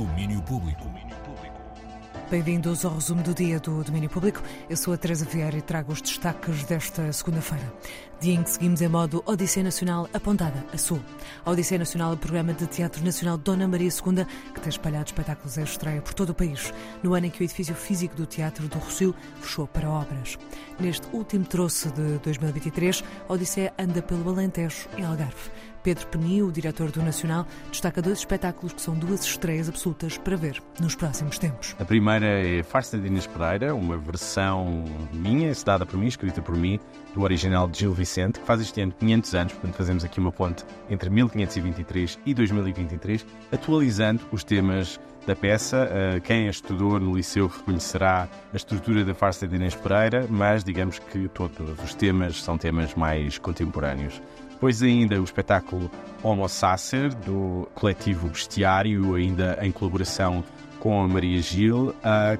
Domínio Público. Bem-vindos ao resumo do dia do Domínio Público. Eu sou a Teresa Vieira e trago os destaques desta segunda-feira. Dia em que seguimos em modo Odisseia Nacional apontada a sul. A Odisseia Nacional é o programa de Teatro Nacional Dona Maria II, que tem espalhado espetáculos em estreia por todo o país, no ano em que o edifício físico do Teatro do Rossio fechou para obras. Neste último troço de 2023, a Odisseia anda pelo Alentejo e Algarve. Pedro Peni, o diretor do Nacional, destaca dois espetáculos que são duas estreias absolutas para ver nos próximos tempos. A primeira é Farsa de Inês Pereira, uma versão minha, dada por mim, escrita por mim, do original de Gil Vicente, que faz este ano 500 anos, portanto fazemos aqui uma ponte entre 1523 e 2023, atualizando os temas da peça. Quem é estudou no liceu reconhecerá a estrutura da farsa de Inês Pereira, mas digamos que todos os temas são temas mais contemporâneos. Depois ainda o espetáculo Homo Sacer, do coletivo Bestiário, ainda em colaboração com a Maria Gil,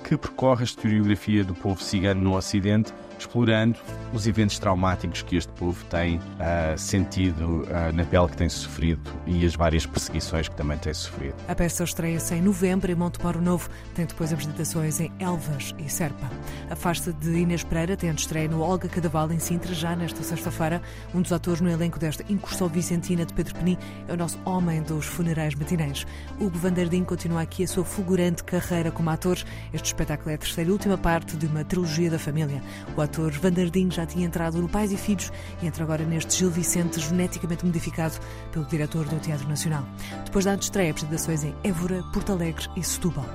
que percorre a historiografia do povo cigano no Ocidente explorando os eventos traumáticos que este povo tem uh, sentido uh, na pele que tem sofrido e as várias perseguições que também tem sofrido. A peça estreia-se em novembro em Montemoro Novo, tem depois apresentações em Elvas e Serpa. A farsa de Inês Pereira tem estreia no Olga Cadaval em Sintra já nesta sexta-feira. Um dos atores no elenco desta incursão vicentina de Pedro Peni é o nosso homem dos funerais matinais. Hugo Vanderdim continua aqui a sua fulgurante carreira como ator. Este espetáculo é a terceira e última parte de uma trilogia da família. O ator Vandardinho já tinha entrado no Pais e Filhos e entra agora neste Gil Vicente, geneticamente modificado pelo diretor do Teatro Nacional. Depois da estreia, apresentações em Évora, Porto Alegre e Setúbal.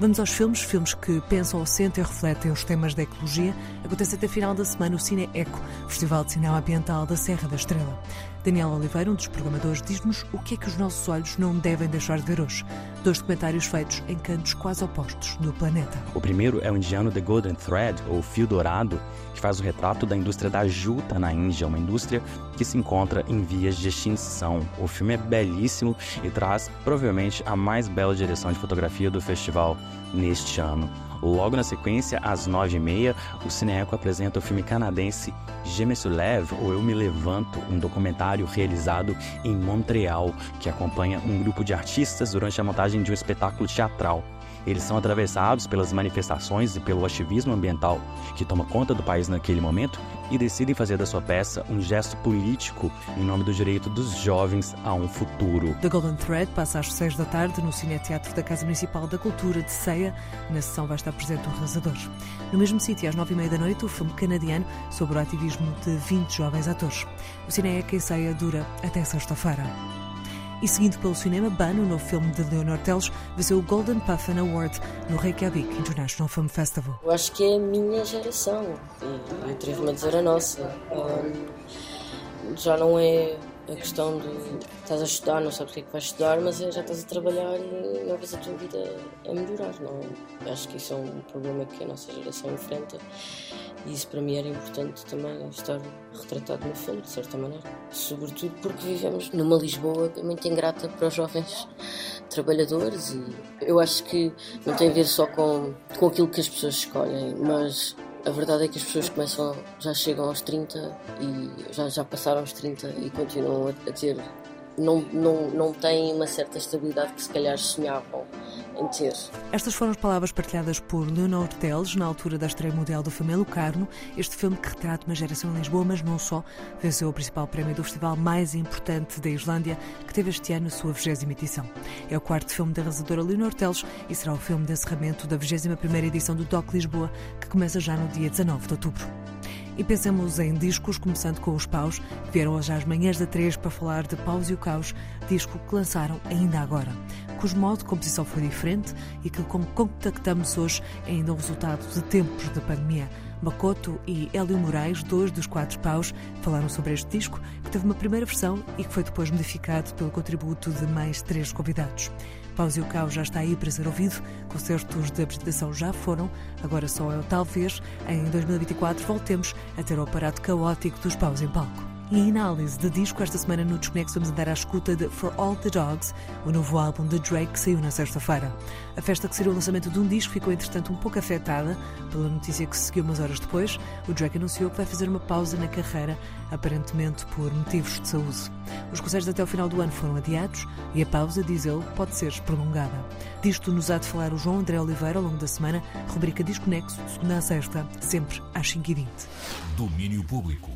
Vamos aos filmes, filmes que pensam ou sentem e refletem os temas da ecologia. Acontece até final da semana o Cine Eco, Festival de Cinema Ambiental da Serra da Estrela. Daniel Oliveira, um dos programadores, diz-nos o que é que os nossos olhos não devem deixar de ver hoje. Dois documentários feitos em cantos quase opostos do planeta. O primeiro é o indiano The Golden Thread, ou Fio Dourado, que faz o retrato da indústria da juta na Índia, uma indústria que se encontra em vias de extinção. O filme é belíssimo e traz provavelmente a mais bela direção de fotografia do festival neste ano. Logo na sequência, às nove e meia, o Cineeco apresenta o filme canadense Je me soulève, ou Eu Me Levanto, um documentário realizado em Montreal, que acompanha um grupo de artistas durante a montagem de um espetáculo teatral. Eles são atravessados pelas manifestações e pelo ativismo ambiental que toma conta do país naquele momento e decidem fazer da sua peça um gesto político em nome do direito dos jovens a um futuro. The Golden Thread passa às seis da tarde no Cine Teatro da Casa Municipal da Cultura de Ceia. Na sessão vai estar presente o realizador. No mesmo sítio, às nove e meia da noite, o filme canadiano sobre o ativismo de 20 jovens atores. O Cine em Ceia dura até sexta-feira. E seguindo pelo cinema, Ban, o novo filme de Leonor Teles, venceu o Golden Puffin Award no Reykjavik International Film Festival. Eu acho que é a minha geração, e eu atrevo-me a dizer a nossa. Um, já não é a questão de estás a estudar, não sabes o que é que vais estudar, mas é, já estás a trabalhar e não vês a tua vida a melhorar. Não? Acho que isso é um problema que a nossa geração enfrenta e isso para mim era importante também estar retratado no filme, de certa maneira. Sobretudo porque vivemos numa Lisboa é muito ingrata para os jovens trabalhadores e eu acho que não tem a ver só com, com aquilo que as pessoas escolhem, mas a verdade é que as pessoas começam, já chegam aos 30 e já, já passaram aos 30 e continuam a, a ter não, não, não têm uma certa estabilidade que se calhar sonhavam Estas foram as palavras partilhadas por Leonor Teles na altura da estreia mundial do filme Lucarno, este filme que retrata uma geração em Lisboa, mas não só, venceu o principal prémio do festival mais importante da Islândia, que teve este ano a sua 20 edição. É o quarto filme da realizadora Leonor Teles e será o filme de encerramento da 21 edição do DOC Lisboa, que começa já no dia 19 de outubro. E pensemos em discos, começando com os Paus, que vieram hoje às manhãs da 3 para falar de Paus e o Caos, disco que lançaram ainda agora, cujo modo de composição foi diferente e que como contactamos hoje é ainda um resultado de tempos de pandemia. Makoto e Hélio Moraes, dois dos quatro paus, falaram sobre este disco, que teve uma primeira versão e que foi depois modificado pelo contributo de mais três convidados. Paus e o Caos já está aí para ser ouvido, concertos de apresentação já foram, agora só é talvez em 2024 voltemos a ter o aparato caótico dos paus em palco. E em análise de disco, esta semana no Desconexo vamos andar à escuta de For All the Dogs, o novo álbum de Drake que saiu na sexta-feira. A festa que seria o lançamento de um disco ficou, entretanto, um pouco afetada pela notícia que se seguiu umas horas depois. O Drake anunciou que vai fazer uma pausa na carreira, aparentemente por motivos de saúde. Os concertos até o final do ano foram adiados e a pausa, diz ele, pode ser prolongada. Disto nos há de falar o João André Oliveira ao longo da semana, rubrica Desconexo, segunda a sexta, sempre às 5h20. Domínio Público.